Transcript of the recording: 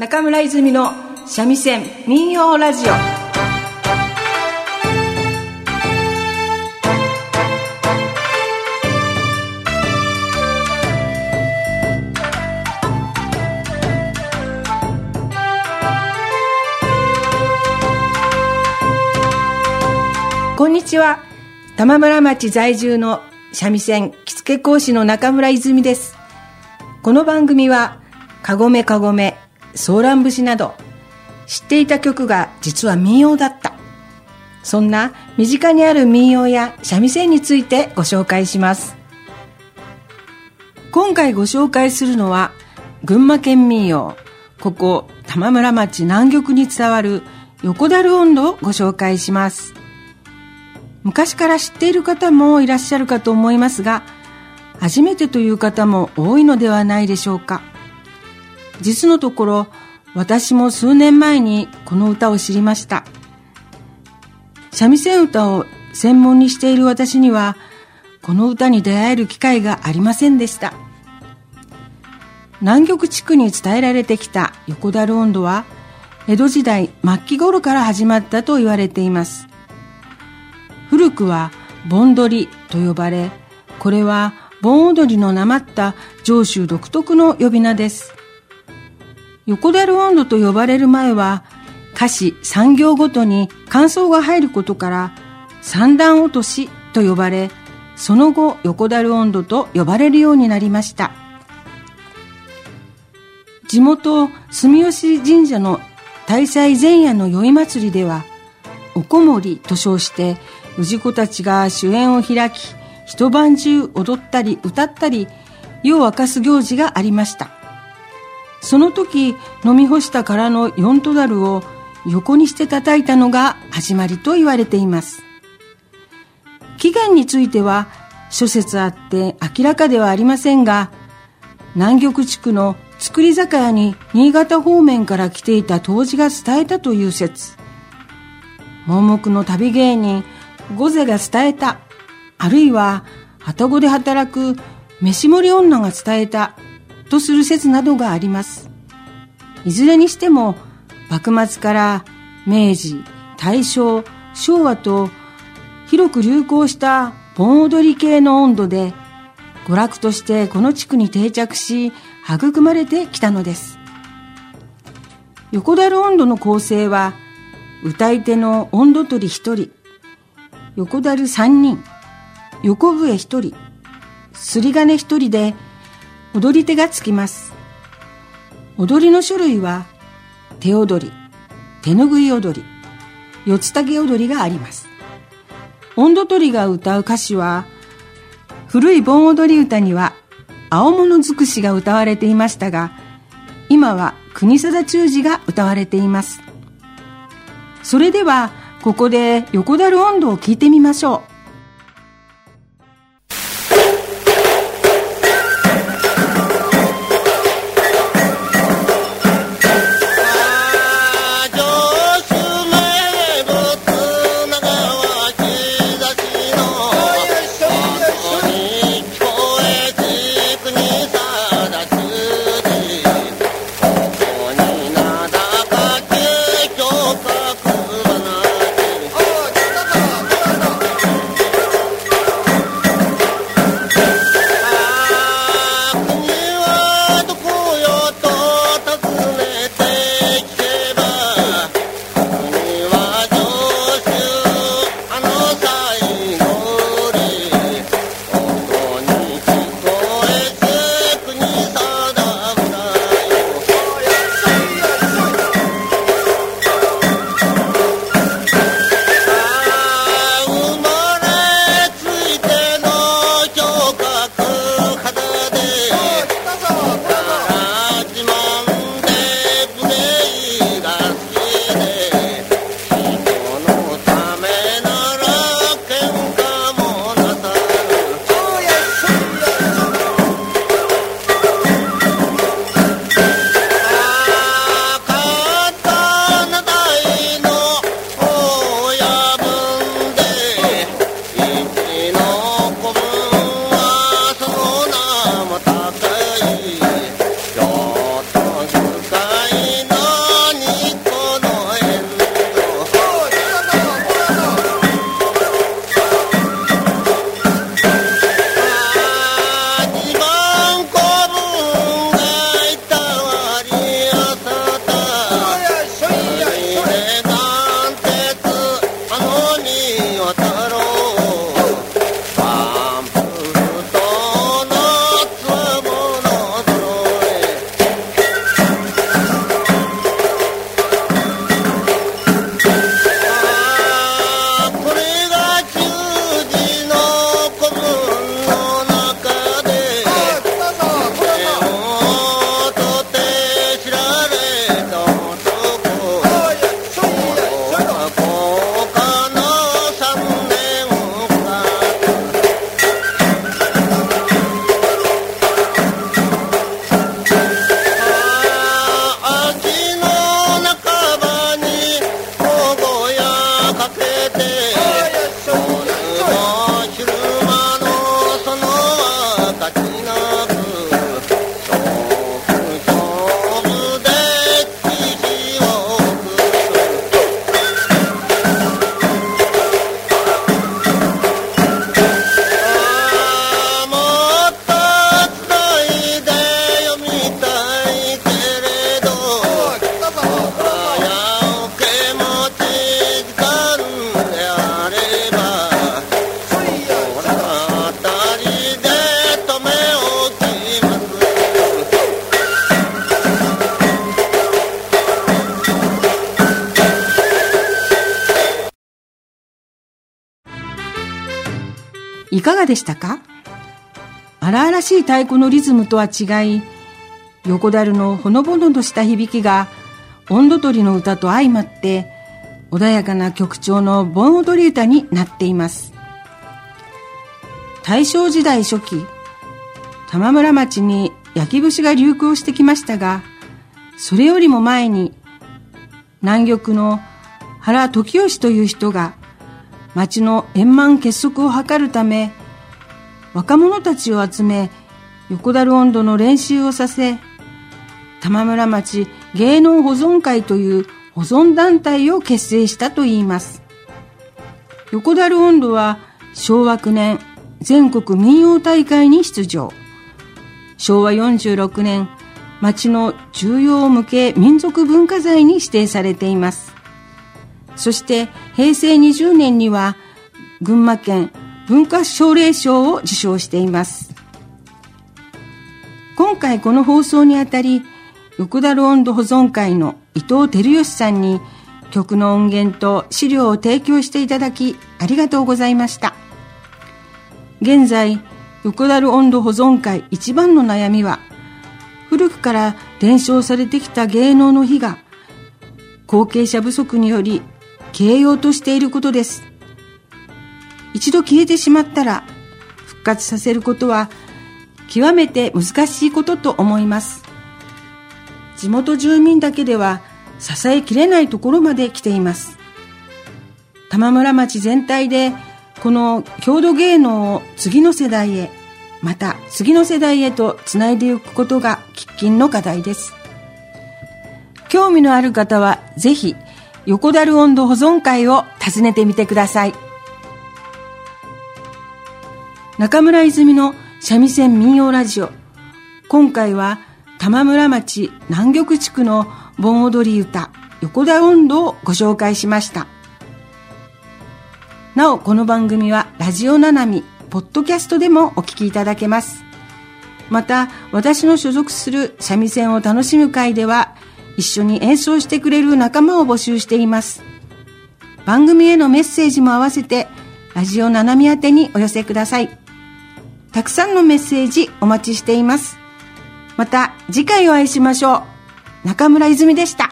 中村泉の三味線民謡ラジオ。こんにちは。玉村町在住の三味線着付け講師の中村泉です。この番組はかごめかごめソーラン節など知っていた曲が実は民謡だった。そんな身近にある民謡や三味線についてご紹介します。今回ご紹介するのは群馬県民謡ここ玉村町南玉に伝わる横樽温度をご紹介します。昔から知っている方もいらっしゃるかと思いますが初めてという方も多いのではないでしょうか。実のところ私も数年前にこの歌を知りました。三味線歌を専門にしている私にはこの歌に出会える機会がありませんでした。南極地区に伝えられてきた横樽温度は江戸時代末期頃から始まったと言われています。古くは盆踊りと呼ばれこれは盆踊りのなまった上州独特の呼び名です。横樽温度と呼ばれる前は歌詞産業ごとに感想が入ることから三段落としと呼ばれその後横樽温度と呼ばれるようになりました。地元住吉神社の大祭前夜の宵祭りではおこもりと称して氏子たちが主演を開き一晩中踊ったり歌ったり夜を明かす行事がありました。その時飲み干した空の四トダルを横にして叩いたのが始まりと言われています。起源については諸説あって明らかではありませんが南極地区の造り酒屋に新潟方面から来ていた杜氏が伝えたという説。盲目の旅芸人御瀬が伝えたあるいは旅籠で働く飯盛り女が伝えたとする説などがあります。いずれにしても幕末から明治大正昭和と広く流行した盆踊り系の温度で娯楽としてこの地区に定着し育まれてきたのです。横樽温度の構成は歌い手の温度取り1人横樽3人横笛1人すり金1人で踊り手がつきます。踊りの種類は手踊り手ぬぐい踊り四つ竹踊りがあります。温度取りが歌う歌詞は古い盆踊り歌には青物尽くしが歌われていましたが今は国定忠治が歌われています。それではここで横樽温度を聞いてみましょう「いかがでしたか？荒々しい太鼓のリズムとは違い、横樽のほのぼのとした響きが、温度取りの歌と相まって、穏やかな曲調の盆踊り歌になっています。大正時代初期、玉村町に焼き節が流行してきましたが、それよりも前に、南玉の原時吉という人が、町の円満結束を図るため、若者たちを集め、横樽温度の練習をさせ、玉村町芸能保存会という保存団体を結成したといいます。横樽温度は昭和9年全国民謡大会に出場。昭和46年、町の重要無形民族文化財に指定されています。そして平成20年には群馬県文化奨励賞を受賞しています。今回この放送にあたり、横ダル温度保存会の伊藤照義さんに曲の音源と資料を提供していただきありがとうございました。現在、横ダル温度保存会一番の悩みは、古くから伝承されてきた芸能の火が、後継者不足により消えようとしていることです。一度消えてしまったら復活させることは極めて難しいことと思います。地元住民だけでは支えきれないところまで来ています。玉村町全体でこの郷土芸能を次の世代へまた次の世代へとつないでいくことが喫緊の課題です。興味のある方はぜひ横樽温度保存会を訪ねてみてください。中村泉の三味線民謡ラジオ。今回は玉村町南玉地区の盆踊り歌横田温度をご紹介しました。なおこの番組はラジオななみポッドキャストでもお聞きいただけます。また私の所属する三味線を楽しむ会では一緒に演奏してくれる仲間を募集しています番組へのメッセージも合わせてラジオ七海宛てにお寄せくださいたくさんのメッセージお待ちしています。また次回お会いしましょう。中村泉でした。